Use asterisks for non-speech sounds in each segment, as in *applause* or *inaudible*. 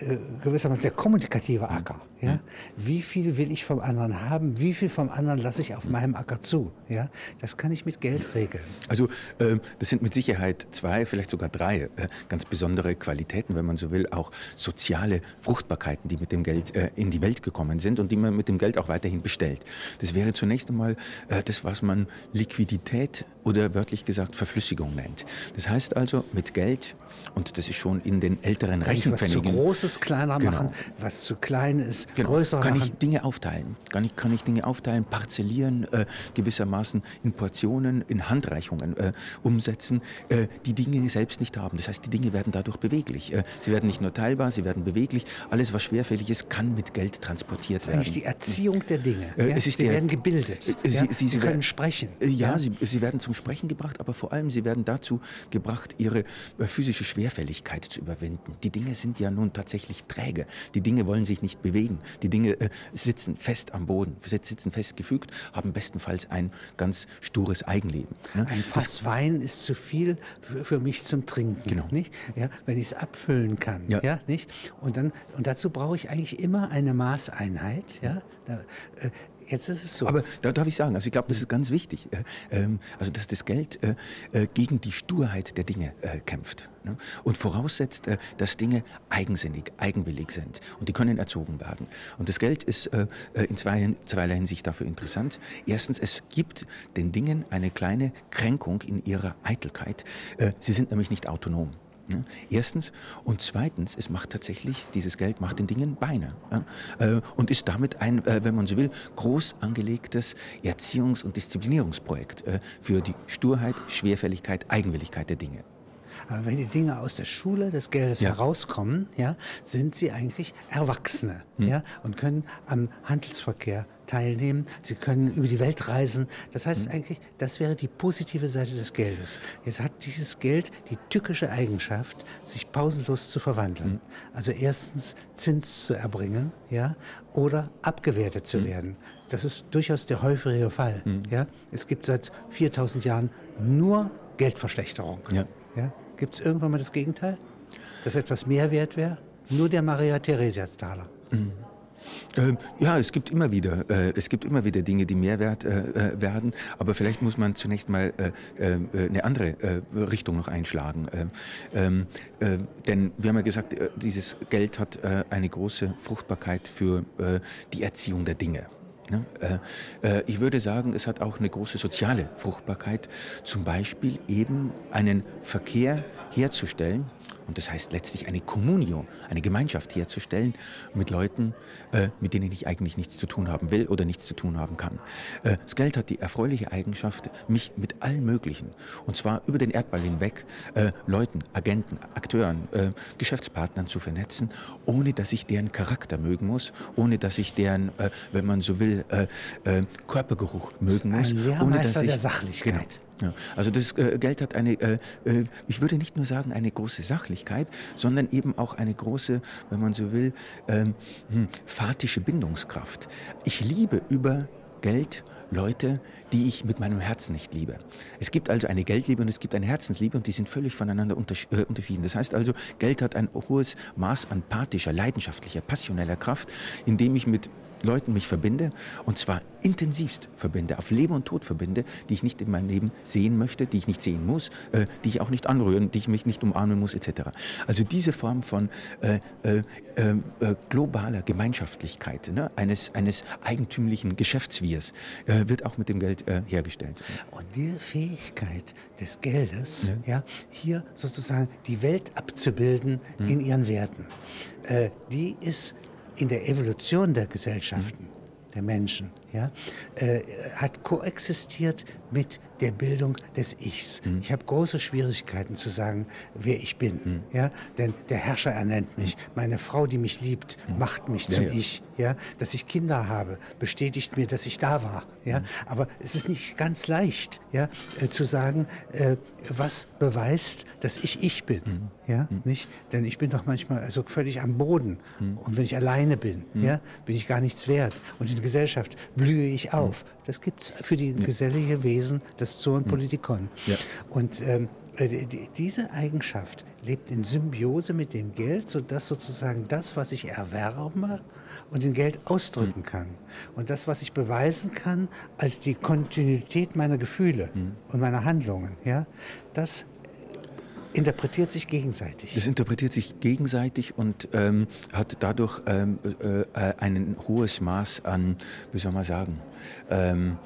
äh, gewissermaßen der kommunikative Acker. Ja? Wie viel will ich vom anderen haben? Wie viel vom anderen lasse ich auf meinem Acker zu? Ja? Das kann ich mit Geld regeln. Also äh, das sind mit Sicherheit zwei, vielleicht sogar drei äh, ganz besondere Qualitäten, wenn man so will, auch soziale Fruchtbarkeiten, die mit dem Geld äh, in die Welt gekommen sind und die man mit dem Geld auch weiterhin bestellt. Das wäre zunächst einmal das, was man Liquidität oder wörtlich gesagt Verflüssigung nennt. Das heißt also, mit Geld, und das ist schon in den älteren Rechenpfennigen, Großes kleiner Genau. machen, was zu klein ist, Genau. größer Kann machen. ich Dinge aufteilen? Kann ich, kann ich Dinge aufteilen, parzellieren, äh, gewissermaßen in Portionen, in Handreichungen äh, umsetzen, äh, die Dinge selbst nicht haben. Das heißt, die Dinge werden dadurch beweglich. Äh, sie werden nicht nur teilbar, sie werden beweglich. Alles, was schwerfällig ist, kann mit Geld transportiert Das ist werden. eigentlich die Erziehung der Dinge. Äh, ja? sie der- werden gebildet. Äh, ja? Sie, sie, sie können werden- sprechen. Äh, Ja, Sie, sie werden zum Sprechen gebracht, aber vor allem sie werden dazu gebracht, ihre physische Schwerfälligkeit zu überwinden. Die Dinge sind ja nun tatsächlich träge. Die Dinge wollen sich nicht bewegen. Die Dinge äh, sitzen fest am Boden, sit- sitzen fest gefügt, haben bestenfalls ein ganz stures Eigenleben. ne? Ein Fass Wein ist zu viel für, für mich zum Trinken. Genau. Nicht? Ja, wenn ich es abfüllen kann. Ja. Ja. nicht? Und, dann, und dazu brauche ich eigentlich immer eine Maßeinheit. Ja? Da, äh, jetzt ist es so. Aber da darf ich sagen, also ich glaube, das ist ganz wichtig, äh, ähm, also dass das Geld äh, äh, gegen die Sturheit der Dinge kämpft ne? und voraussetzt, dass Dinge eigensinnig, eigenwillig sind und die können erzogen werden. Und das Geld ist in zwei, zweierlei Hinsicht dafür interessant. Erstens, es gibt den Dingen eine kleine Kränkung in ihrer Eitelkeit. Sie sind nämlich nicht autonom. Ne? Erstens. Und zweitens, es macht tatsächlich, dieses Geld macht den Dingen Beine. Ja? Äh, und ist damit ein, äh, wenn man so will, groß angelegtes Erziehungs- und Disziplinierungsprojekt äh, für die Sturheit, Schwerfälligkeit, Eigenwilligkeit der Dinge. Aber wenn die Dinge aus der Schule des Geldes Ja. herauskommen, ja, sind sie eigentlich Erwachsene Hm. ja, und können am Handelsverkehr teilnehmen. Sie können über die Welt reisen. Das heißt Hm. eigentlich, das wäre die positive Seite des Geldes. Jetzt hat dieses Geld die tückische Eigenschaft, sich pausenlos zu verwandeln. Hm. Also erstens Zins zu erbringen ja, oder abgewertet zu werden. Das ist durchaus der häufige Fall. Ja. Es gibt seit 4000 Jahren nur Geldverschlechterung. Ja. Ja? Gibt es irgendwann mal das Gegenteil? Dass etwas mehr wert wäre? Nur der Maria-Theresia-Taler. Ähm, ja, es gibt immer wieder, äh, es gibt immer wieder Dinge, die Mehrwert äh, äh, werden. Aber vielleicht muss man zunächst mal äh, äh, eine andere äh, Richtung noch einschlagen. Ähm, ähm, äh, denn wir haben ja gesagt, dieses Geld hat eine große Fruchtbarkeit für die Erziehung der Dinge. Ne? Ich würde sagen, es hat auch eine große soziale Fruchtbarkeit, zum Beispiel eben einen Verkehr herzustellen, und das heißt letztlich eine Communio, eine Gemeinschaft herzustellen mit Leuten, äh, mit denen ich eigentlich nichts zu tun haben will oder nichts zu tun haben kann. Äh, das Geld hat die erfreuliche Eigenschaft, mich mit allen möglichen, und zwar über den Erdball hinweg, äh, Leuten, Agenten, Akteuren, äh, Geschäftspartnern zu vernetzen, ohne dass ich deren Charakter mögen muss, ohne dass ich deren, äh, wenn man so will, äh, Körpergeruch mögen muss. Ohne dass ich, der Sachlichkeit. Genau. Ja, also das äh, Geld hat eine, äh, äh, ich würde nicht nur sagen eine große Sachlichkeit, sondern eben auch eine große, wenn man so will, ähm, hm, fatische Bindungskraft. Ich liebe über Geld Leute, die ich mit meinem Herzen nicht liebe. Es gibt also eine Geldliebe und es gibt eine Herzensliebe und die sind völlig voneinander untersch unterschieden. Das heißt also, Geld hat ein hohes Maß an pathischer, leidenschaftlicher, passioneller Kraft, indem ich mit Leuten mich verbinde und zwar intensivst verbinde, auf Leben und Tod verbinde, die ich nicht in meinem Leben sehen möchte, die ich nicht sehen muss, äh, die ich auch nicht anrühren, die ich mich nicht umarmen muss, etc. Also diese Form von äh, äh, äh, äh, globaler Gemeinschaftlichkeit, ne, eines, eines eigentümlichen Geschäftswirs, äh, wird auch mit dem Geld hergestellt. Und diese Fähigkeit des Geldes, ja. hier sozusagen die Welt abzubilden in ihren Werten, die ist in der Evolution der Gesellschaften, der Menschen, ja, äh, hat koexistiert mit der Bildung des Ichs. Ich habe große Schwierigkeiten zu sagen, wer ich bin, ja, denn der Herrscher ernennt mich, meine Frau, die mich liebt, macht mich Ja, zum ja. Ich, ja, dass ich Kinder habe, bestätigt mir, dass ich da war, ja, aber es ist nicht ganz leicht, ja, äh, zu sagen, äh, was beweist, dass ich ich bin, ja, nicht, denn ich bin doch manchmal also völlig am Boden. Und wenn ich alleine bin, ja, bin ich gar nichts wert. Und in der Gesellschaft blühe ich auf. Das gibt's für die gesellige Wesen, das Zoon Politikon. Ja. Und ähm, äh, diese Eigenschaft lebt in Symbiose mit dem Geld, sodass sozusagen das, was ich erwerbe und in Geld ausdrücken kann und das, was ich beweisen kann als die Kontinuität meiner Gefühle mhm. und meiner Handlungen, ja, das interpretiert sich gegenseitig. Das interpretiert sich gegenseitig und ähm, hat dadurch ähm, äh, ein hohes Maß an, wie soll man sagen, ähm,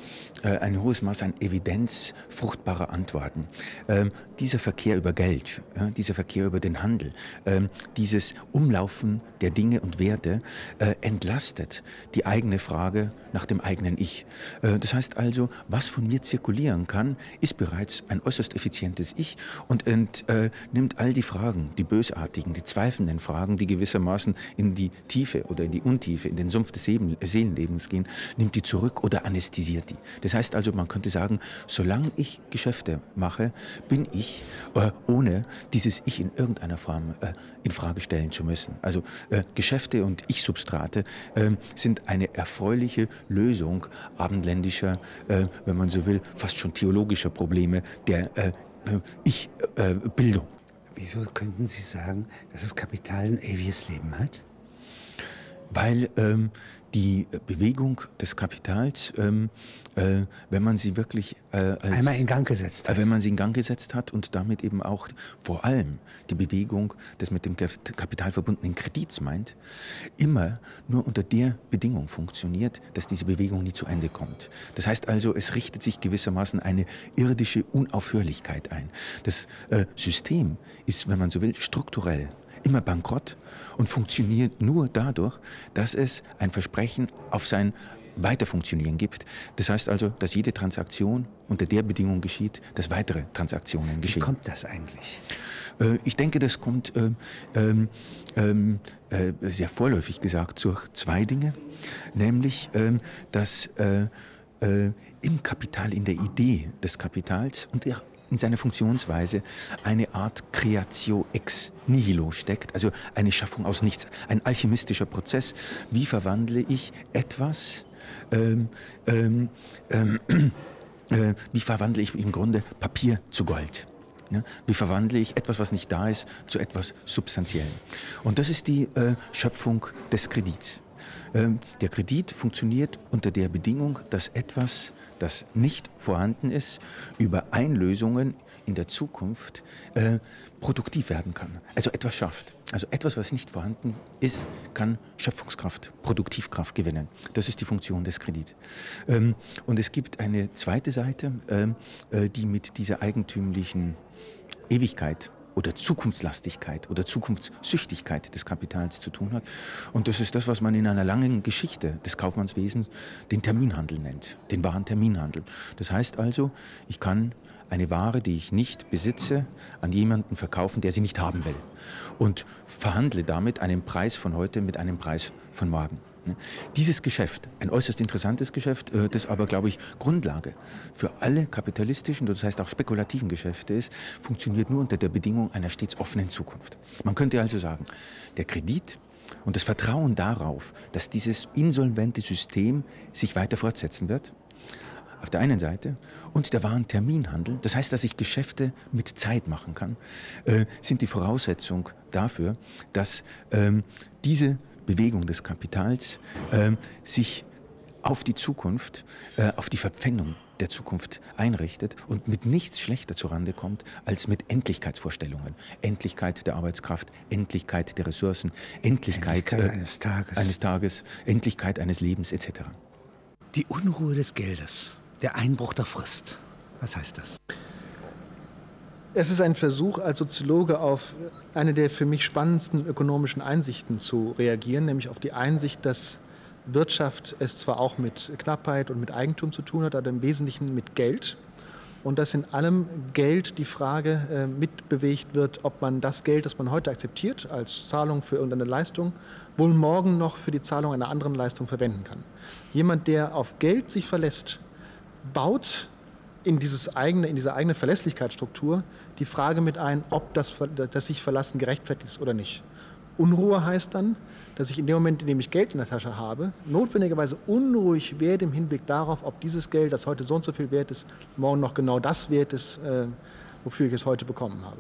äh, ein hohes Maß an Evidenz fruchtbarer Antworten. Ähm, dieser Verkehr über Geld, ja, dieser Verkehr über den Handel, ähm, dieses Umlaufen der Dinge und Werte äh, entlastet die eigene Frage nach dem eigenen Ich. Äh, das heißt also, was von mir zirkulieren kann, ist bereits ein äußerst effizientes Ich und ent, äh, nimmt all die Fragen, die bösartigen, die zweifelnden Fragen, die gewissermaßen in die Tiefe oder in die Untiefe, in den Sumpf des Seelenlebens gehen, nimmt die zurück oder anästhesiert die. Das heißt also, man könnte sagen, solange ich Geschäfte mache, bin ich, äh, ohne dieses Ich in irgendeiner Form äh, in Frage stellen zu müssen. Also äh, Geschäfte und Ich-Substrate ähm, sind eine erfreuliche Lösung abendländischer, äh, wenn man so will, fast schon theologischer Probleme der äh, äh, Ich-Bildung. Wieso könnten Sie sagen, dass das Kapital ein ewiges Leben hat? Weil ähm, die Bewegung des Kapitals, ähm, äh, wenn man sie wirklich äh, als, einmal in Gang gesetzt hat, wenn man sie in Gang gesetzt hat und damit eben auch vor allem die Bewegung des mit dem Kapital verbundenen Kredits meint, immer nur unter der Bedingung funktioniert, dass diese Bewegung nie zu Ende kommt. Das heißt also, es richtet sich gewissermaßen eine irdische Unaufhörlichkeit ein. Das äh, System ist, wenn man so will, strukturell immer bankrott und funktioniert nur dadurch, dass es ein Versprechen auf sein Weiterfunktionieren gibt. Das heißt also, dass jede Transaktion unter der Bedingung geschieht, dass weitere Transaktionen geschehen. Wie kommt das eigentlich? Äh, ich denke, das kommt äh, ähm, ähm, äh, sehr vorläufig gesagt durch zwei Dinge, nämlich ähm, dass äh, äh, im Kapital, in der Idee des Kapitals und der in seiner Funktionsweise eine Art Creatio ex nihilo steckt, also eine Schaffung aus nichts, ein alchemistischer Prozess. Wie verwandle ich etwas, ähm, ähm, ähm, äh, wie verwandle ich im Grunde Papier zu Gold? Ja, wie verwandle ich etwas, was nicht da ist, zu etwas Substanziellem? Und das ist die äh, Schöpfung des Kredits. Ähm, der Kredit funktioniert unter der Bedingung, dass etwas das nicht vorhanden ist, über Einlösungen in der Zukunft äh, produktiv werden kann. Also etwas schafft. Also etwas, was nicht vorhanden ist, kann Schöpfungskraft, Produktivkraft gewinnen. Das ist die Funktion des Kredits. Ähm, und es gibt eine zweite Seite, ähm, äh, die mit dieser eigentümlichen Ewigkeit oder Zukunftslastigkeit oder Zukunftssüchtigkeit des Kapitals zu tun hat. Und das ist das, was man in einer langen Geschichte des Kaufmannswesens den Terminhandel nennt, den wahren Terminhandel. Das heißt also, ich kann eine Ware, die ich nicht besitze, an jemanden verkaufen, der sie nicht haben will. Und verhandle damit einen Preis von heute mit einem Preis von morgen. Dieses Geschäft, ein äußerst interessantes Geschäft, äh, das aber, glaube ich, Grundlage für alle kapitalistischen, das heißt auch spekulativen Geschäfte ist, funktioniert nur unter der Bedingung einer stets offenen Zukunft. Man könnte also sagen, der Kredit und das Vertrauen darauf, dass dieses insolvente System sich weiter fortsetzen wird, auf der einen Seite, und der wahren Terminhandel, das heißt, dass ich Geschäfte mit Zeit machen kann, äh, sind die Voraussetzung dafür, dass ähm, diese Bewegung des Kapitals äh, sich auf die Zukunft, äh, auf die Verpfändung der Zukunft einrichtet und mit nichts schlechter zurande kommt als mit Endlichkeitsvorstellungen. Endlichkeit der Arbeitskraft, Endlichkeit der Ressourcen, Endlichkeit, Endlichkeit äh, eines, Tages. eines Tages, Endlichkeit eines Lebens etc. Die Unruhe des Geldes, der Einbruch der Frist. Was heißt das? Es ist ein Versuch, als Soziologe auf eine der für mich spannendsten ökonomischen Einsichten zu reagieren, nämlich auf die Einsicht, dass Wirtschaft es zwar auch mit Knappheit und mit Eigentum zu tun hat, aber im Wesentlichen mit Geld. Und dass in allem Geld die Frage äh, mitbewegt wird, ob man das Geld, das man heute akzeptiert als Zahlung für irgendeine Leistung, wohl morgen noch für die Zahlung einer anderen Leistung verwenden kann. Jemand, der auf Geld sich verlässt, baut in, dieses eigene, in diese eigene Verlässlichkeitsstruktur die Frage mit ein, ob das, das sich Verlassen gerechtfertigt ist oder nicht. Unruhe heißt dann, dass ich in dem Moment, in dem ich Geld in der Tasche habe, notwendigerweise unruhig werde im Hinblick darauf, ob dieses Geld, das heute so und so viel wert ist, morgen noch genau das wert ist, äh, wofür ich es heute bekommen habe.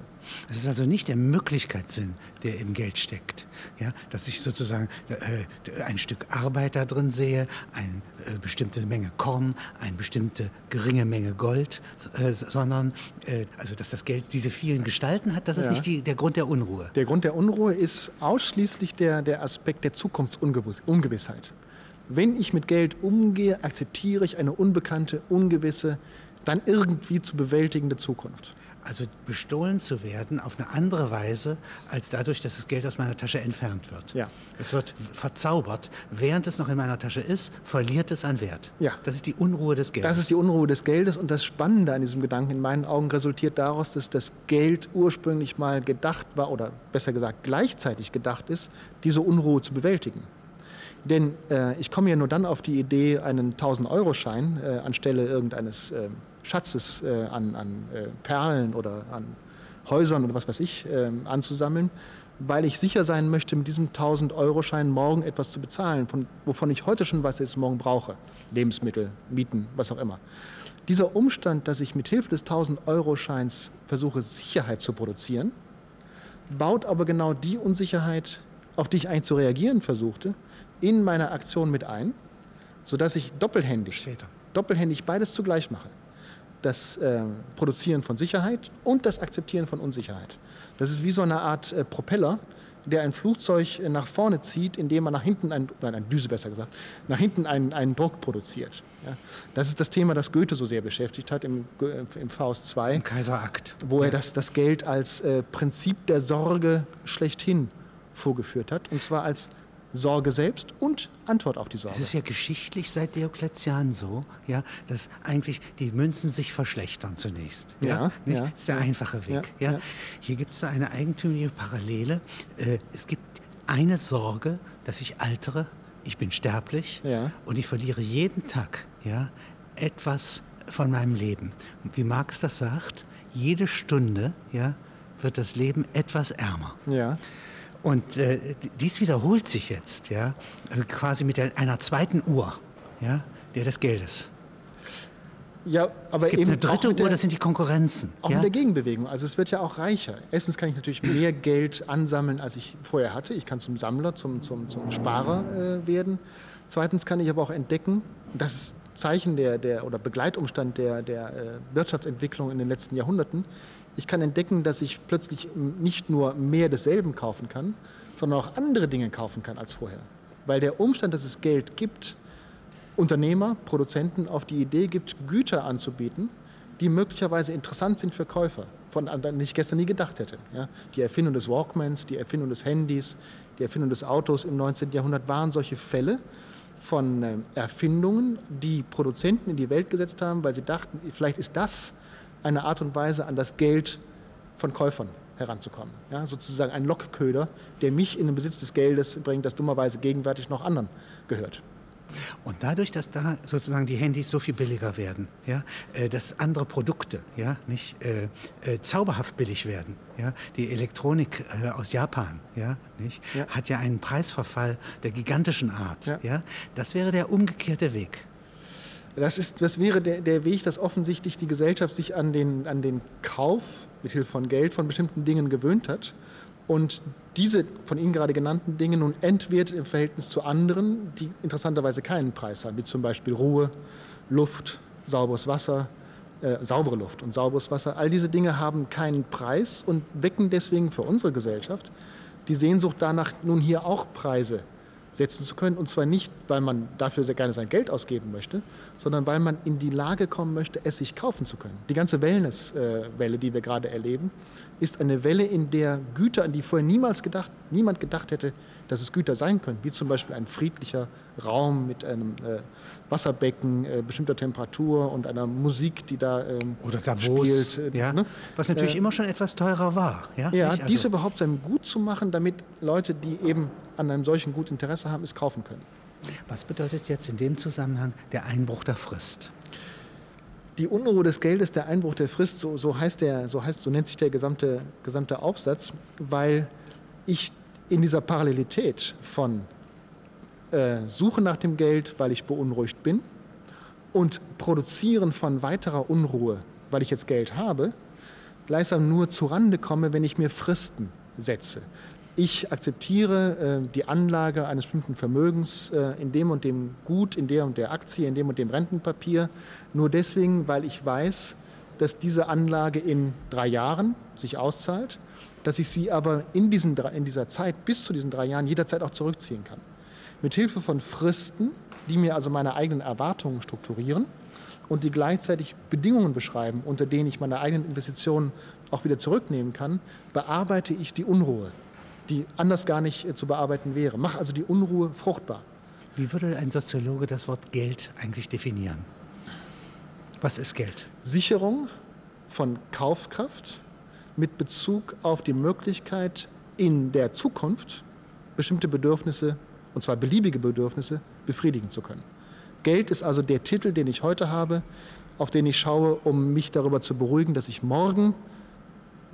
Es ist also nicht der Möglichkeitssinn, der im Geld steckt. Ja, dass ich sozusagen äh, ein Stück Arbeit da drin sehe, eine äh, bestimmte Menge Korn, eine bestimmte geringe Menge Gold, äh, sondern äh, also dass das Geld diese vielen Gestalten hat, das ist ja. nicht die, der Grund der Unruhe. Der Grund der Unruhe ist ausschließlich der, der Aspekt der Zukunftsungewissheit. Wenn ich mit Geld umgehe, akzeptiere ich eine unbekannte, ungewisse, dann irgendwie zu bewältigende Zukunft. Also bestohlen zu werden auf eine andere Weise, als dadurch, dass das Geld aus meiner Tasche entfernt wird. Ja. Es wird verzaubert. Während es noch in meiner Tasche ist, verliert es an Wert. Ja. Das ist die Unruhe des Geldes. Das ist die Unruhe des Geldes. Und das Spannende an diesem Gedanken in meinen Augen resultiert daraus, dass das Geld ursprünglich mal gedacht war, oder besser gesagt gleichzeitig gedacht ist, diese Unruhe zu bewältigen. Denn äh, ich komme ja nur dann auf die Idee, einen 1000-Euro-Schein äh, anstelle irgendeines äh, Schatzes äh, an, an äh, Perlen oder an Häusern oder was weiß ich ähm, anzusammeln, weil ich sicher sein möchte, mit diesem 1000-Euro-Schein morgen etwas zu bezahlen, von, wovon ich heute schon weiß, dass ich es morgen brauche. Lebensmittel, Mieten, was auch immer. Dieser Umstand, dass ich mit Hilfe des 1000-Euro-Scheins versuche, Sicherheit zu produzieren, baut aber genau die Unsicherheit, auf die ich eigentlich zu reagieren versuchte, in meiner Aktion mit ein, sodass ich doppelhändig, Später. doppelhändig beides zugleich mache. Das äh, Produzieren von Sicherheit und das Akzeptieren von Unsicherheit. Das ist wie so eine Art äh, Propeller, der ein Flugzeug äh, nach vorne zieht, indem man nach hinten, ein, nein, eine Düse besser gesagt, nach hinten einen, einen Druck produziert. Ja. Das ist das Thema, das Goethe so sehr beschäftigt hat im, äh, im Faust 2. Im Kaiserakt. Wo er das, das Geld als äh, Prinzip der Sorge schlechthin vorgeführt hat. Und zwar als Sorge selbst und Antwort auf die Sorge. Es ist ja geschichtlich seit Diokletian so, ja, dass eigentlich die Münzen sich verschlechtern zunächst. Ja, ja, ja Das ist der einfache Weg. Ja, ja. Hier gibt es da eine eigentümliche Parallele. Äh, es gibt eine Sorge, dass ich altere, ich bin sterblich ja. und ich verliere jeden Tag ja, etwas von meinem Leben. Und wie Marx das sagt, jede Stunde ja, wird das Leben etwas ärmer. Ja. Und äh, dies wiederholt sich jetzt, ja, äh, quasi mit der, einer zweiten Uhr, ja, der des Geldes. Ja, aber es gibt eben eine dritte Uhr, der, das sind die Konkurrenzen. Auch ja? mit der Gegenbewegung. Also es wird ja auch reicher. Erstens kann ich natürlich mehr Geld ansammeln, als ich vorher hatte. Ich kann zum Sammler, zum, zum, zum Sparer äh, werden. Zweitens kann ich aber auch entdecken, das ist Zeichen der, der oder Begleitumstand der, der äh, Wirtschaftsentwicklung in den letzten Jahrhunderten, ich kann entdecken, dass ich plötzlich nicht nur mehr desselben kaufen kann, sondern auch andere Dinge kaufen kann als vorher. Weil der Umstand, dass es Geld gibt, Unternehmer, Produzenten auf die Idee gibt, Güter anzubieten, die möglicherweise interessant sind für Käufer, von denen ich gestern nie gedacht hätte. Ja? Die Erfindung des Walkmans, die Erfindung des Handys, die Erfindung des Autos im 19. Jahrhundert waren solche Fälle von äh, Erfindungen, die Produzenten in die Welt gesetzt haben, weil sie dachten, vielleicht ist das eine Art und Weise, an das Geld von Käufern heranzukommen. Ja, sozusagen ein Lockköder, der mich in den Besitz des Geldes bringt, das dummerweise gegenwärtig noch anderen gehört. Und dadurch, dass da sozusagen die Handys so viel billiger werden, ja, äh, dass andere Produkte ja, nicht äh, äh, zauberhaft billig werden, ja, die Elektronik äh, aus Japan ja, nicht, ja. hat ja einen Preisverfall der gigantischen Art. Ja. Ja, das wäre der umgekehrte Weg. Das, ist, das wäre der, der Weg, dass offensichtlich die Gesellschaft sich an den, an den Kauf mit Hilfe von Geld von bestimmten Dingen gewöhnt hat und diese von Ihnen gerade genannten Dinge nun entwertet im Verhältnis zu anderen, die interessanterweise keinen Preis haben, wie zum Beispiel Ruhe, Luft, sauberes Wasser, äh, saubere Luft und sauberes Wasser. All diese Dinge haben keinen Preis und wecken deswegen für unsere Gesellschaft die Sehnsucht danach, nun hier auch Preise setzen zu können. Und zwar nicht, weil man dafür sehr gerne sein Geld ausgeben möchte, sondern weil man in die Lage kommen möchte, es sich kaufen zu können. Die ganze Wellness-Welle, die wir gerade erleben, ist eine Welle, in der Güter, an die vorher niemals gedacht, niemand gedacht hätte, dass es Güter sein können, wie zum Beispiel ein friedlicher Raum mit einem äh, Wasserbecken äh, bestimmter Temperatur und einer Musik, die da ähm, oder Davos, spielt. Äh, ja, ne? Was natürlich äh, immer schon etwas teurer war. Ja, ja also dies überhaupt zu einem Gut zu machen, damit Leute, die eben an einem solchen Gut Interesse haben, es kaufen können. Was bedeutet jetzt in dem Zusammenhang der Einbruch der Frist? Die Unruhe des Geldes, der Einbruch der Frist, so, so, heißt der, so, heißt, so nennt sich der gesamte, gesamte Aufsatz, weil ich in dieser Parallelität von äh, Suche nach dem Geld, weil ich beunruhigt bin, und Produzieren von weiterer Unruhe, weil ich jetzt Geld habe, gleichsam nur zurande komme, wenn ich mir Fristen setze. Ich akzeptiere äh, die Anlage eines bestimmten Vermögens äh, in dem und dem Gut, in der und der Aktie, in dem und dem Rentenpapier, nur deswegen, weil ich weiß, dass diese Anlage in drei Jahren sich auszahlt, dass ich sie aber in, diesen, in dieser Zeit bis zu diesen drei Jahren jederzeit auch zurückziehen kann. Mit Hilfe von Fristen, die mir also meine eigenen Erwartungen strukturieren und die gleichzeitig Bedingungen beschreiben, unter denen ich meine eigenen Investitionen auch wieder zurücknehmen kann, bearbeite ich die Unruhe, die anders gar nicht äh, zu bearbeiten wäre. Mach also die Unruhe fruchtbar. Wie würde ein Soziologe das Wort Geld eigentlich definieren? Was ist Geld? Sicherung von Kaufkraft mit Bezug auf die Möglichkeit, in der Zukunft bestimmte Bedürfnisse, und zwar beliebige Bedürfnisse, befriedigen zu können. Geld ist also der Titel, den ich heute habe, auf den ich schaue, um mich darüber zu beruhigen, dass ich morgen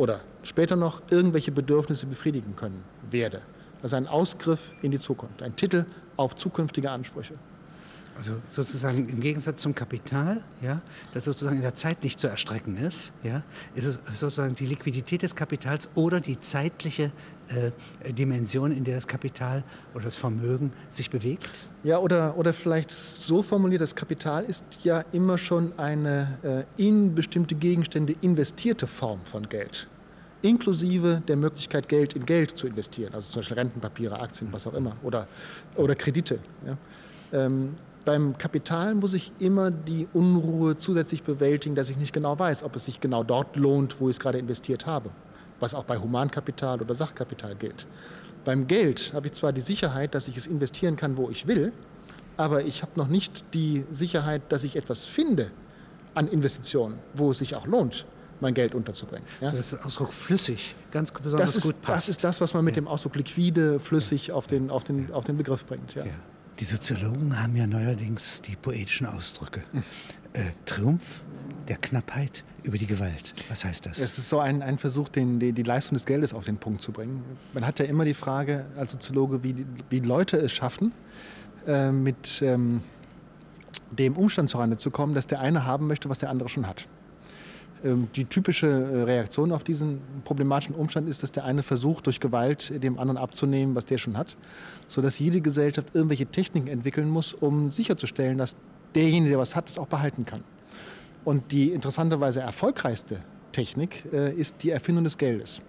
oder später noch irgendwelche Bedürfnisse befriedigen können werde. Also ein Ausgriff in die Zukunft, ein Titel auf zukünftige Ansprüche. Also sozusagen im Gegensatz zum Kapital, ja, das sozusagen in der Zeit nicht zu erstrecken ist, ja, ist es sozusagen die Liquidität des Kapitals oder die zeitliche äh, Dimension, in der das Kapital oder das Vermögen sich bewegt? Ja, oder, oder vielleicht so formuliert, das Kapital ist ja immer schon eine äh, in bestimmte Gegenstände investierte Form von Geld inklusive der Möglichkeit, Geld in Geld zu investieren, also zum Beispiel Rentenpapiere, Aktien, was auch immer, oder, oder Kredite. Ja. Ähm, beim Kapital muss ich immer die Unruhe zusätzlich bewältigen, dass ich nicht genau weiß, ob es sich genau dort lohnt, wo ich es gerade investiert habe. Was auch bei Humankapital oder Sachkapital gilt. Beim Geld habe ich zwar die Sicherheit, dass ich es investieren kann, wo ich will, aber ich habe noch nicht die Sicherheit, dass ich etwas finde an Investitionen, wo es sich auch lohnt, mein Geld unterzubringen. Ja? Also das ist Ausdruck flüssig, ganz besonders das ist, gut passt. Das ist das, was man mit ja. dem Ausdruck liquide, flüssig ja. auf, den, auf, den, auf den Begriff bringt. Ja. Die Soziologen haben ja neuerdings die poetischen Ausdrücke. Äh, Triumph der Knappheit über die Gewalt. Was heißt das? Es ist so ein, ein Versuch, den, die, die, Leistung des Geldes auf den Punkt zu bringen. Man hat ja immer die Frage als Soziologe, wie, wie Leute es schaffen, äh, mit ähm, dem Umstand zurande zu kommen, dass der eine haben möchte, was der andere schon hat. Ähm, die typische äh, Reaktion auf diesen problematischen Umstand ist, dass der eine versucht, durch Gewalt dem anderen abzunehmen, was der schon hat, sodass jede Gesellschaft irgendwelche Techniken entwickeln muss, um sicherzustellen, dass derjenige, der was hat, es auch behalten kann. Und die interessanterweise erfolgreichste Technik äh, ist die Erfindung des Geldes.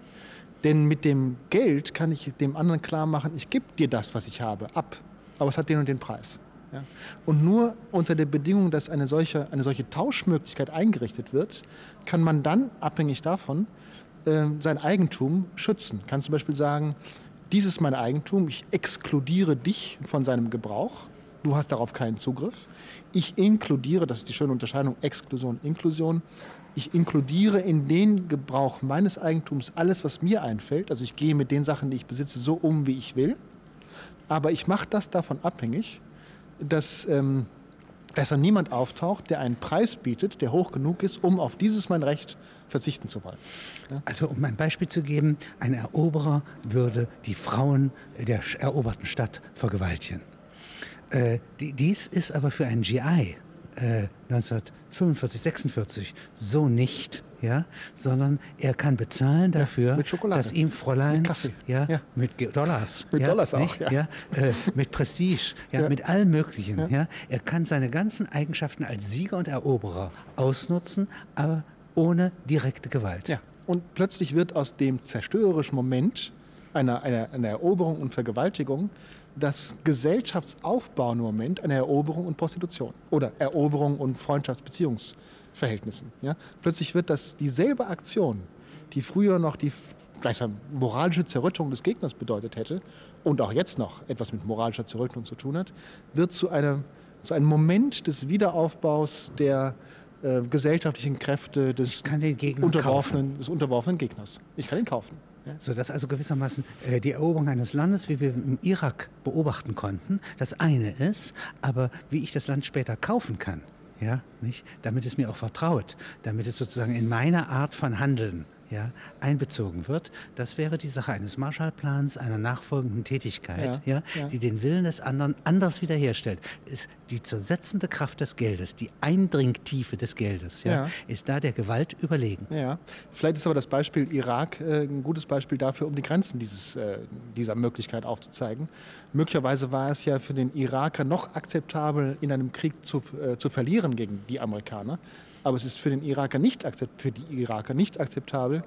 Denn mit dem Geld kann ich dem anderen klar machen, ich gebe dir das, was ich habe, ab, aber es hat den und den Preis. Ja. Und nur unter der Bedingung, dass eine solche, eine solche Tauschmöglichkeit eingerichtet wird, kann man dann, abhängig davon, äh, sein Eigentum schützen. Kann zum Beispiel sagen, dies ist mein Eigentum, ich exkludiere dich von seinem Gebrauch, du hast darauf keinen Zugriff. Ich inkludiere, das ist die schöne Unterscheidung, Exklusion, Inklusion, ich inkludiere in den Gebrauch meines Eigentums alles, was mir einfällt. Also ich gehe mit den Sachen, die ich besitze, so um, wie ich will. Aber ich mache das davon abhängig, dass, ähm, dass da niemand auftaucht, der einen Preis bietet, der hoch genug ist, um auf dieses mein Recht verzichten zu wollen. Ja? Also um ein Beispiel zu geben, ein Eroberer würde die Frauen der eroberten Stadt vergewaltigen. Äh, dies ist aber für einen GI äh, 1945, 46 so nicht ja, sondern er kann bezahlen dafür, ja, dass ihm Fräuleins, mit, ja, ja, mit Dollars, mit ja, Dollars auch, ja, ja äh, mit Prestige, ja, mit allem Möglichen, ja. Er kann seine ganzen Eigenschaften als Sieger und Eroberer ausnutzen, aber ohne direkte Gewalt. Ja. Und plötzlich wird aus dem zerstörerischen Moment einer, einer, einer Eroberung und Vergewaltigung das gesellschaftsaufbauende Moment einer Eroberung und Prostitution oder Eroberung und Freundschaftsbeziehungs Verhältnissen. Ja? Plötzlich wird das dieselbe Aktion, die früher noch die gleichsam moralische Zerrüttung des Gegners bedeutet hätte und auch jetzt noch etwas mit moralischer Zerrüttung zu tun hat, wird zu einem, zu einem Moment des Wiederaufbaus der äh, gesellschaftlichen Kräfte des unterworfenen, des unterworfenen Gegners. Ich kann ihn kaufen. So dass also gewissermaßen äh, die Eroberung eines Landes, wie wir im Irak beobachten konnten, das eine ist, aber wie ich das Land später kaufen kann, ja, nicht? damit es mir auch vertraut, damit es sozusagen in meiner Art von Handeln ja, einbezogen wird, das wäre die Sache eines Marshallplans, einer nachfolgenden Tätigkeit, ja, ja, die den Willen des anderen anders wiederherstellt. Ist die zersetzende Kraft des Geldes, die Eindringtiefe des Geldes, ja, ist da der Gewalt überlegen. Ja, vielleicht ist aber das Beispiel Irak äh, ein gutes Beispiel dafür, um die Grenzen dieses, äh, dieser Möglichkeit aufzuzeigen. Möglicherweise war es ja für den Iraker noch akzeptabel, in einem Krieg zu, äh, zu verlieren gegen die Amerikaner. Aber es ist für den Iraker nicht für die Iraker nicht akzeptabel,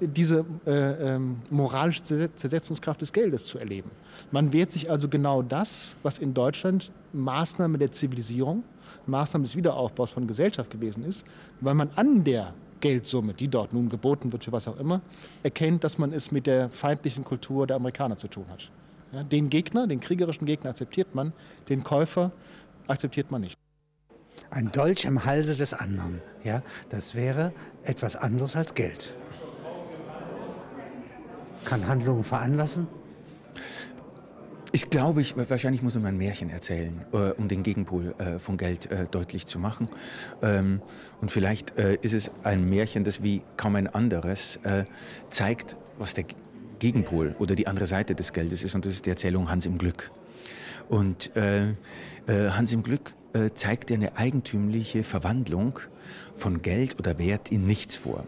diese äh, ähm, moralische Zersetzungskraft des Geldes zu erleben. Man wehrt sich also genau das, was in Deutschland Maßnahme der Zivilisierung, Maßnahme des Wiederaufbaus von Gesellschaft gewesen ist, weil man an der Geldsumme, die dort nun geboten wird für was auch immer, erkennt, dass man es mit der feindlichen Kultur der Amerikaner zu tun hat. Ja, den Gegner, den kriegerischen Gegner akzeptiert man, den Käufer akzeptiert man nicht. Ein Dolch im Halse des anderen, ja, das wäre etwas anderes als Geld. Kann Handlungen veranlassen? Ich glaube, ich, wahrscheinlich muss man ein Märchen erzählen, äh, um den Gegenpol äh, von Geld äh, deutlich zu machen. Ähm, und vielleicht äh, ist es ein Märchen, das wie kaum ein anderes äh, zeigt, was der Gegenpol oder die andere Seite des Geldes ist. Und das ist die Erzählung Hans im Glück. Und äh, Hans im Glück zeigt ja eine eigentümliche Verwandlung von Geld oder Wert in nichts vor.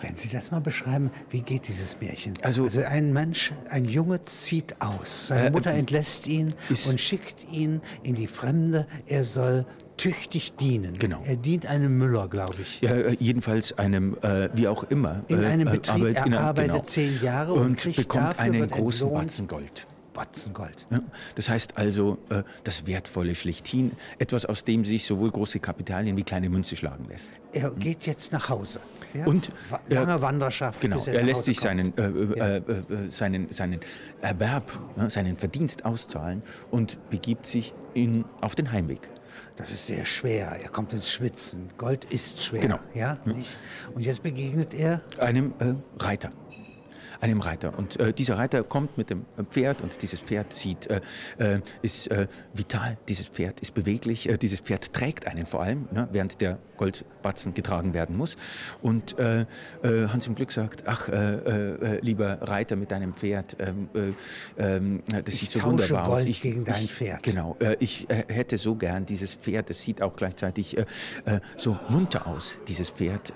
Wenn Sie das mal beschreiben, wie geht dieses Märchen? Also, also ein Mensch, ein Junge zieht aus. Seine äh, Mutter entlässt ihn und schickt ihn in die Fremde. Er soll tüchtig dienen. Genau. Er dient einem Müller, glaube ich. Ja, äh, jedenfalls einem, äh, wie auch immer. In einem äh, Betrieb, Arbeit, er arbeitet genau. zehn Jahre und, und bekommt einen großen Batzen Gold. Batzen Gold. Ja, das heißt also äh, das wertvolle Schlichthin, etwas, aus dem sich sowohl große Kapitalien wie kleine Münze schlagen lässt. Er geht jetzt nach Hause. Ja? Und lange äh, Wanderschaft. Genau, er, er lässt sich seinen, äh, äh, ja. Äh, seinen, seinen Erwerb, seinen Verdienst auszahlen und begibt sich in, auf den Heimweg. Das ist sehr schwer. Er kommt ins Schwitzen. Gold ist schwer. Genau. Ja, nicht? Und jetzt begegnet er einem äh, Reiter einem Reiter. Und äh, dieser Reiter kommt mit dem Pferd und dieses Pferd sieht, äh, äh ist äh, vital, dieses Pferd ist beweglich, äh, dieses Pferd trägt einen vor allem, ne, während der Goldbatzen getragen werden muss. Und äh, Hans im Glück sagt, ach, lieber Reiter mit deinem Pferd, ähm, ähm, das ich sieht so wunderbar Gold aus. Ich, gegen dein Pferd. Genau, ich hätte so gern dieses Pferd, es sieht auch gleichzeitig so munter aus, dieses Pferd,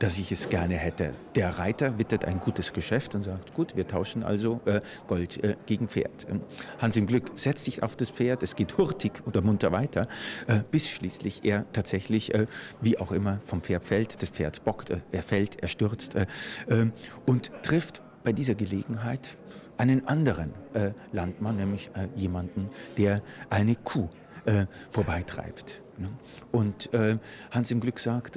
dass ich es gerne hätte. Der Reiter wittert ein gutes Geschäft Geschäft und sagt, gut, wir tauschen also äh, Gold äh, gegen Pferd. Ähm, Hans im Glück setzt sich auf das Pferd, es geht hurtig oder munter weiter, äh, bis schließlich er tatsächlich, äh, wie auch immer, vom Pferd fällt. Das Pferd bockt, äh, er fällt, er stürzt äh, ähm, und trifft bei dieser Gelegenheit einen anderen Landmann, nämlich jemanden, der eine Kuh vorbeitreibt. Ne? Und Hans im Glück sagt,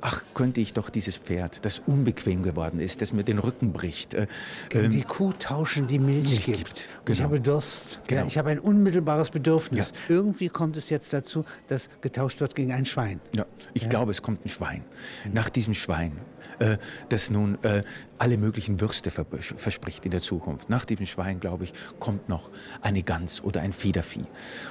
ach, könnte ich doch dieses Pferd, das unbequem geworden ist, das mir den Rücken bricht. Äh, ähm, die Kuh tauschen, die Milch gibt. gibt. Genau. Ich habe Durst. Genau. Ja, ich habe ein unmittelbares Bedürfnis. Ja. Irgendwie kommt es jetzt dazu, dass getauscht wird gegen ein Schwein. Ja, ich ja. glaube, es kommt ein Schwein. Nach diesem Schwein, äh, das nun äh, alle möglichen Würste verspricht in der Zukunft. Nach diesem Schwein, glaube ich, kommt noch eine Gans oder ein Federvieh.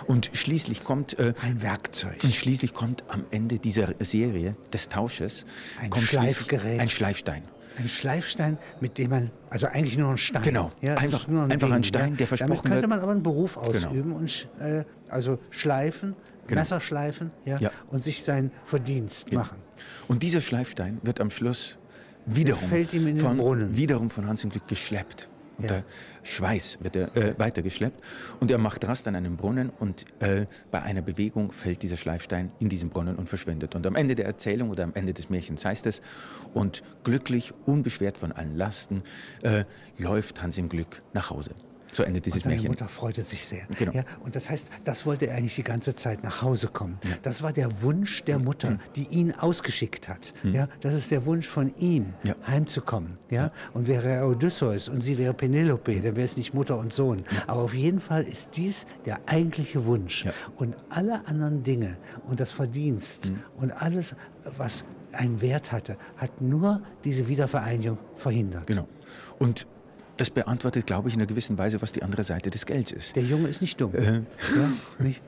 Und schließlich kommt... Äh, ein Werkzeug. Und schließlich kommt am Ende dieser Serie des Tausches... Ein Schleifgerät. Ein Schleifstein. Ein Schleifstein, mit dem man, also eigentlich nur ein Stein. Genau, ja, einfach, nur ein, einfach ein Stein, ja. der versprochen Damit könnte man aber einen Beruf genau. ausüben genau. und äh, also schleifen, genau. Messer schleifen ja, ja, und sich seinen Verdienst machen. Und dieser Schleifstein wird am Schluss wiederum, fällt ihm in den von, Brunnen. wiederum von Hans im Glück geschleppt. Unter ja. Schweiß wird er äh, weitergeschleppt und er macht Rast an einem Brunnen und äh, bei einer Bewegung fällt dieser Schleifstein in diesen Brunnen und verschwindet. Und am Ende der Erzählung oder am Ende des Märchens heißt es, und glücklich, unbeschwert von allen Lasten, äh, läuft Hans im Glück nach Hause. So endet dieses und seine Märchen. Mutter freute sich sehr. Genau. Ja, und das heißt, das wollte er eigentlich die ganze Zeit nach Hause kommen. Ja. Das war der Wunsch der Mutter, mhm. die ihn ausgeschickt hat. Mhm. Ja, das ist der Wunsch von ihm, ja. heimzukommen. Ja? Und wäre er Odysseus und sie wäre Penelope, dann wäre es nicht Mutter und Sohn. Aber auf jeden Fall ist dies der eigentliche Wunsch. Und alle anderen Dinge und das Verdienst mhm. und alles, was einen Wert hatte, hat nur diese Wiedervereinigung verhindert. Genau. Und das beantwortet, glaube ich, in einer gewissen Weise, was die andere Seite des Gelds ist. Der Junge ist nicht dumm. Äh. Ja, nicht?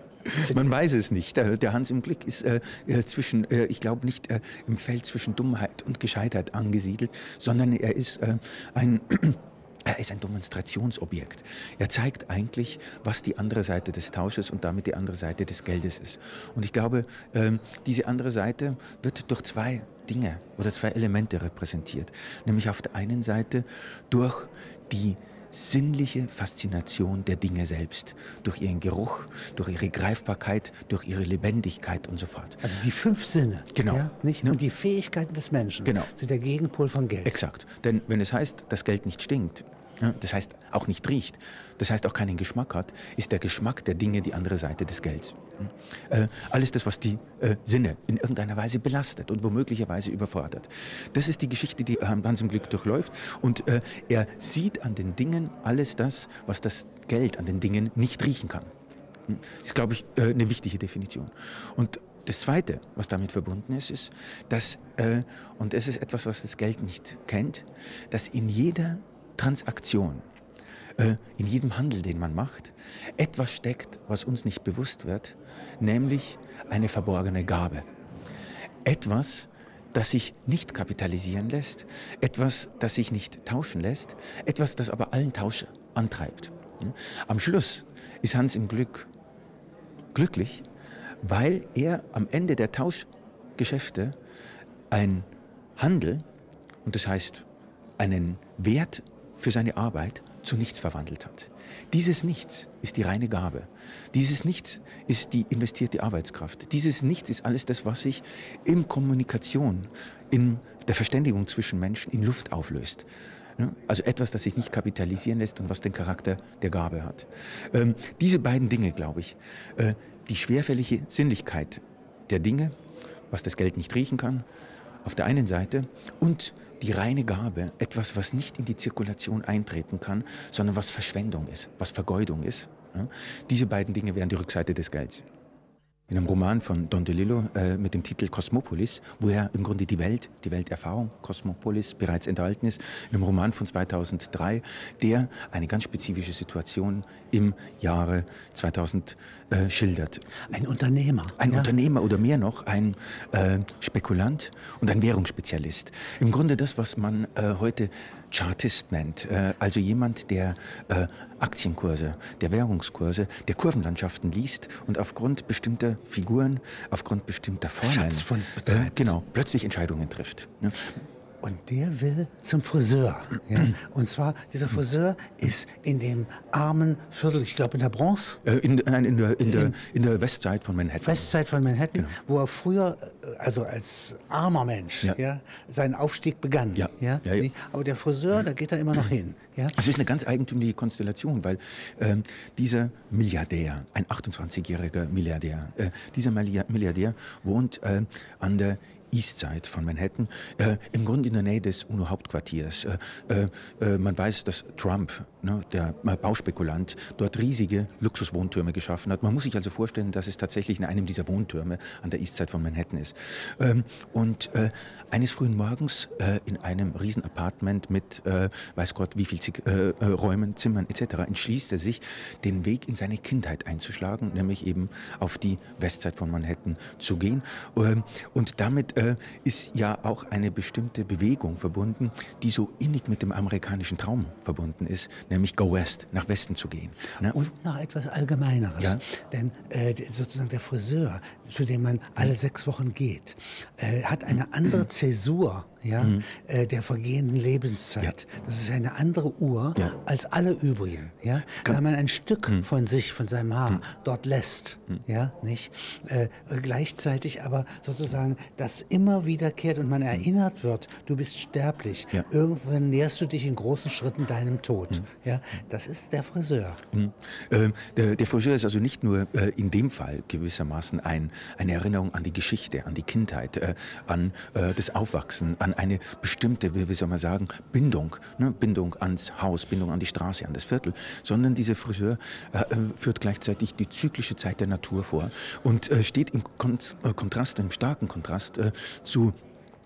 Man weiß es nicht. Der Hans im Glück ist äh, äh zwischen, äh, ich glaube nicht äh, im Feld zwischen Dummheit und Gescheitheit angesiedelt, sondern er ist äh, ein *clears throat* er ist ein Demonstrationsobjekt. Er zeigt eigentlich, was die andere Seite des Tausches und damit die andere Seite des Geldes ist. Und ich glaube, ähm, diese andere Seite wird durch zwei Dinge oder zwei Elemente repräsentiert. Nämlich auf der einen Seite durch die sinnliche Faszination der Dinge selbst, durch ihren Geruch, durch ihre Greifbarkeit, durch ihre Lebendigkeit und so fort. Also die fünf Sinne. Genau. Ja, nicht? Und die Fähigkeiten des Menschen genau. sind der Gegenpol von Geld. Exakt. Denn wenn es heißt, dass Geld nicht stinkt, das heißt auch nicht riecht, das heißt auch keinen Geschmack hat, ist der Geschmack der Dinge die andere Seite des Gelds. Äh, alles das, was die äh, Sinne in irgendeiner Weise belastet und womöglicherweise überfordert. Das ist die Geschichte, die Hans im Glück durchläuft und äh, er sieht an den Dingen alles das, was das Geld an den Dingen nicht riechen kann. Das ist, glaube ich, äh, eine wichtige Definition. Und das Zweite, was damit verbunden ist, ist, dass, äh, und es ist etwas, was das Geld nicht kennt, dass in jeder Transaktion, äh, in jedem Handel, den man macht, etwas steckt, was uns nicht bewusst wird, nämlich eine verborgene Gabe. Etwas, das sich nicht kapitalisieren lässt, etwas, das sich nicht tauschen lässt, etwas, das aber allen Tausch antreibt. Am Schluss ist Hans im Glück glücklich, weil er am Ende der Tauschgeschäfte ein Handel, und das heißt einen Wert für seine Arbeit zu nichts verwandelt hat. Dieses Nichts ist die reine Gabe. Dieses Nichts ist die investierte Arbeitskraft. Dieses Nichts ist alles das, was sich in Kommunikation, in der Verständigung zwischen Menschen in Luft auflöst. Also etwas, das sich nicht kapitalisieren lässt und was den Charakter der Gabe hat. Ähm, diese beiden Dinge, glaube ich, äh, die schwerfällige Sinnlichkeit der Dinge, was das Geld nicht riechen kann, auf der einen Seite und die reine Gabe, etwas, was nicht in die Zirkulation eintreten kann, sondern was Verschwendung ist, was Vergeudung ist. Diese beiden Dinge wären die Rückseite des Gelds in einem Roman von Don DeLillo äh, mit dem Titel Cosmopolis, wo er im Grunde die Welt, die Welterfahrung, Cosmopolis, bereits enthalten ist, in einem Roman von 2003, der eine ganz spezifische Situation im Jahre 2000 äh, schildert. Ein Unternehmer. Ein ja. Unternehmer oder mehr noch, ein äh, Spekulant und ein Währungsspezialist. Im Grunde das, was man äh, heute Chartist nennt, äh, also jemand, der äh, Aktienkurse, der Währungskurse, der Kurvenlandschaften liest und aufgrund bestimmter Figuren, aufgrund bestimmter Formeln, äh, genau, plötzlich Entscheidungen trifft. Und der will zum Friseur. Ja? Und zwar, dieser Friseur ist in dem armen Viertel, ich glaube in der Bronx. Äh, in, nein, in der, in, der, in der Westside von Manhattan. Westside von Manhattan, genau. wo er früher, äh, also als armer Mensch, ja. ja seinen Aufstieg begann. Ja. Ja? ja. Aber der Friseur, da geht er immer noch *clears throat* hin. Ja? Es ist eine ganz eigentümliche Konstellation, weil ähm, dieser Milliardär, ein 28-jähriger Milliardär, äh, dieser Milliardär wohnt äh, an der Eastside von Manhattan, äh, im Grunde in der Nähe des UNO-Hauptquartiers. Äh, äh, man weiß, dass Trump, ne, der Bauspekulant, dort riesige Luxuswohntürme geschaffen hat. Man muss sich also vorstellen, dass es tatsächlich in einem dieser Wohntürme an der Eastside von Manhattan ist. Ähm, und äh, eines frühen Morgens äh, in einem riesen Apartment mit, äh, weiß Gott, wie viel Räumen, Zimmern etc., entschließt er sich, den Weg in seine Kindheit einzuschlagen, nämlich eben auf die Westside von Manhattan zu gehen. Ähm, und damit äh, ist ja auch eine bestimmte Bewegung verbunden, die so innig mit dem amerikanischen Traum verbunden ist, nämlich Go West, nach Westen zu gehen. Ne? Und noch etwas Allgemeineres. Ja? Denn äh, sozusagen der Friseur, zu dem man alle sechs Wochen geht, äh, hat eine andere Zäsur ja, mhm. äh, der vergehenden Lebenszeit. Ja. Das ist eine andere Uhr ja. als alle übrigen. Ja? Wenn man ein Stück mhm. von sich, von seinem Haar mhm. dort lässt, mhm. ja, nicht? Äh, gleichzeitig aber sozusagen das immer wiederkehrt und man mhm. erinnert wird, du bist sterblich. Ja. Irgendwann näherst du dich in großen Schritten deinem Tod. Mhm. Ja? Das ist der Friseur. Ähm, der, der, Friseur ist also nicht nur äh, in dem Fall gewissermaßen ein, eine Erinnerung an die Geschichte, an die Kindheit, äh, an äh, das Aufwachsen, an eine bestimmte, wie soll man sagen, Bindung, ne? Bindung ans Haus, Bindung an die Straße, an das Viertel, sondern dieser Friseur äh, führt gleichzeitig die zyklische Zeit der Natur vor und äh, steht im Kon äh, Kontrast, im starken Kontrast äh, zu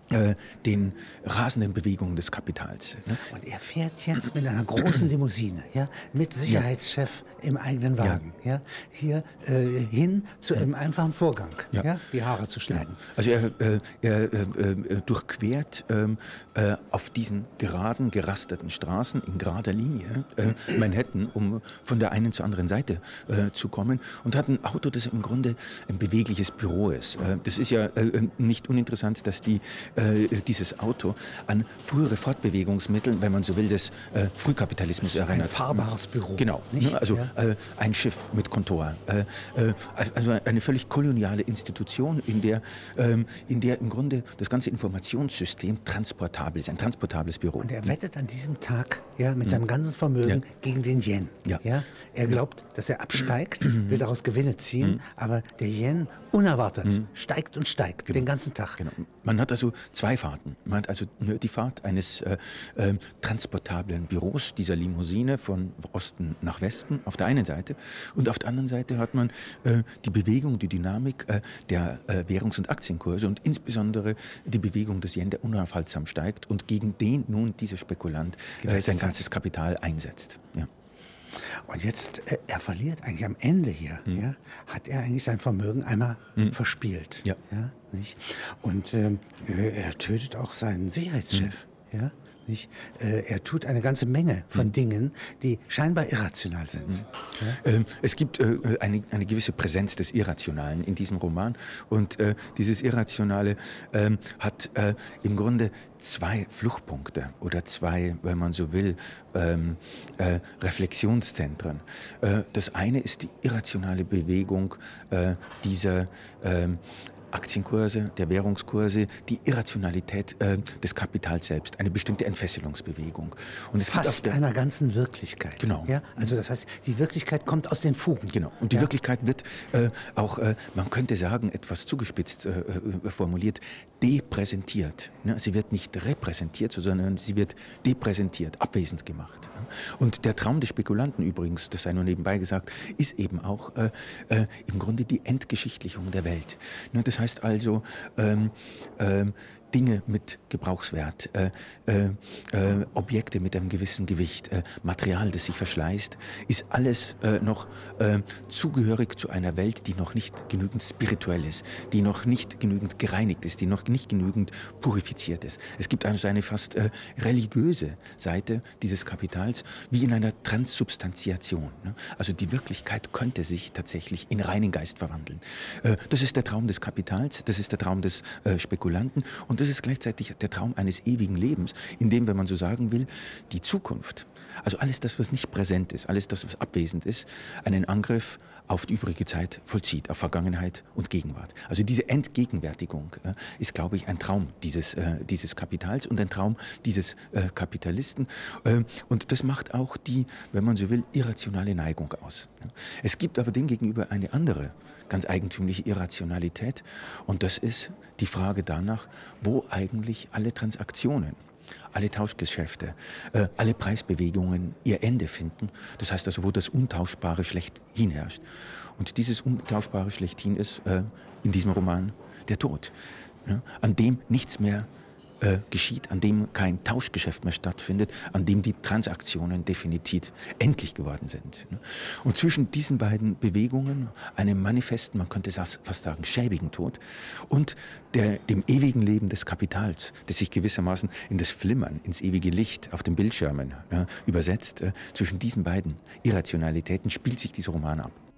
äh, den rasenden Bewegungen des Kapitals. Ne? Und er fährt jetzt mit einer großen Limousine, ja, mit Sicherheitschef im eigenen Wagen. Ja. ja? Hier äh, hin zu einem einfachen Vorgang, ja. ja? die Haare zu schneiden. Also er, äh, er äh, äh durchquert ähm, äh, auf diesen geraden, gerasterten Straßen in gerader Linie Manhattan, um von der einen zur anderen Seite zu kommen und hat ein Auto, das im Grunde ein bewegliches Büro ist. das ist ja nicht uninteressant, dass die, dieses Auto an frühere Fortbewegungsmittel, wenn man so will, des Frühkapitalismus erinnert. Ein fahrbares Büro. Genau. Nicht? Also ja. äh, ein Schiff mit Kontor. Äh, äh, also eine völlig koloniale Institution, in der, ähm, in der im Grunde das ganze Informationssystem transportabel ist, ein transportables Büro. Und er wettet an diesem Tag ja, mit seinem ganzen Vermögen ja. gegen den Yen. Ja. Ja? Er glaubt, dass er absteigt, mhm. *clears throat* will daraus Gewinne ziehen, mhm. aber der Yen unerwartet mhm. steigt und steigt genau. den ganzen Tag. Genau. Man hat also zwei Fahrten. Man hat also die Fahrt eines äh, äh, transportablen Büros, dieser Limousine von Osten nach Westen auf der einen Seite und auf der anderen Seite hat man äh, die Bewegung, die Dynamik äh, der äh, Währungs- und Aktienkurse und insbesondere die Bewegung des Yen, der unaufhaltsam steigt und gegen den nun dieser Spekulant äh, sein ganzes Kapital einsetzt. Ja. Und jetzt, äh, er verliert eigentlich am Ende hier, mhm. ja, hat er eigentlich sein Vermögen einmal mhm. verspielt. Ja. ja nicht? Und ähm, er tötet auch seinen Sicherheitschef. Mhm. Ja? Nicht? Äh, er tut eine ganze Menge von mhm. Dingen, die scheinbar irrational sind. Mhm. Ähm, es gibt äh, eine, eine, gewisse Präsenz des Irrationalen in diesem Roman und äh, dieses Irrationale ähm, hat im Grunde zwei Fluchtpunkte oder zwei, wenn man so will, ähm, äh, Reflexionszentren. Das eine ist die irrationale Bewegung dieser Aktienkurse, der Währungskurse, die Irrationalität äh, des Kapitals selbst, eine bestimmte Entfesselungsbewegung. Und es Fast der, einer ganzen Wirklichkeit. Genau. Ja? Also das heißt, die Wirklichkeit kommt aus den Fugen. Genau. Und die ja? Wirklichkeit wird äh, auch, äh, man könnte sagen, etwas zugespitzt äh, äh, formuliert, depräsentiert. Ne? Sie wird nicht repräsentiert, sondern sie wird depräsentiert, abwesend gemacht. Und der Traum des Spekulanten übrigens, das sei nur nebenbei gesagt, ist eben auch äh, im Grunde die Entgeschichtlichung der Welt. Ne? Das heißt, heißt also, ähm, ähm, Dinge mit Gebrauchswert, äh, äh, äh, Objekte mit einem gewissen Gewicht, äh, Material, das sich verschleißt, ist alles äh, noch äh, zugehörig zu einer Welt, die noch nicht genügend spirituell ist, die noch nicht genügend gereinigt ist, die noch nicht genügend purifiziert ist. Es gibt also eine fast religiöse Seite dieses Kapitals, wie in einer Transsubstantiation. Ne? Also die Wirklichkeit könnte sich tatsächlich in reinen Geist verwandeln. das ist der Traum des Kapitals, das ist der Traum des Spekulanten und das ist gleichzeitig der Traum eines ewigen Lebens, in dem, wenn man so sagen will, die Zukunft, also alles das, was nicht präsent ist, alles das, was abwesend ist, einen Angriff auf die übrige Zeit vollzieht, auf Vergangenheit und Gegenwart. Also diese Entgegenwärtigung äh, ist, glaube ich, ein Traum dieses, äh, dieses Kapitals und ein Traum dieses äh, Kapitalisten. Ähm, und das macht auch die, wenn man so will, irrationale Neigung aus. Es gibt aber demgegenüber eine andere ganz eigentümliche Irrationalität. Und das ist die Frage danach, wo eigentlich alle Transaktionen, alle Tauschgeschäfte, äh, alle Preisbewegungen ihr Ende finden. Das heißt also, wo das Untauschbare schlechthin herrscht. Und dieses Untauschbare schlechthin ist äh, in diesem Roman der Tod, ja, an dem nichts mehr geschieht, an dem kein Tauschgeschäft mehr stattfindet, an dem die Transaktionen definitiv endlich geworden sind. Und zwischen diesen beiden Bewegungen, einem manifesten, man könnte fast sagen, schäbigen Tod und der, dem ewigen Leben des Kapitals, das sich gewissermaßen in das Flimmern, ins ewige Licht auf den Bildschirmen ja, übersetzt, äh, zwischen diesen beiden Irrationalitäten spielt sich dieser Roman ab.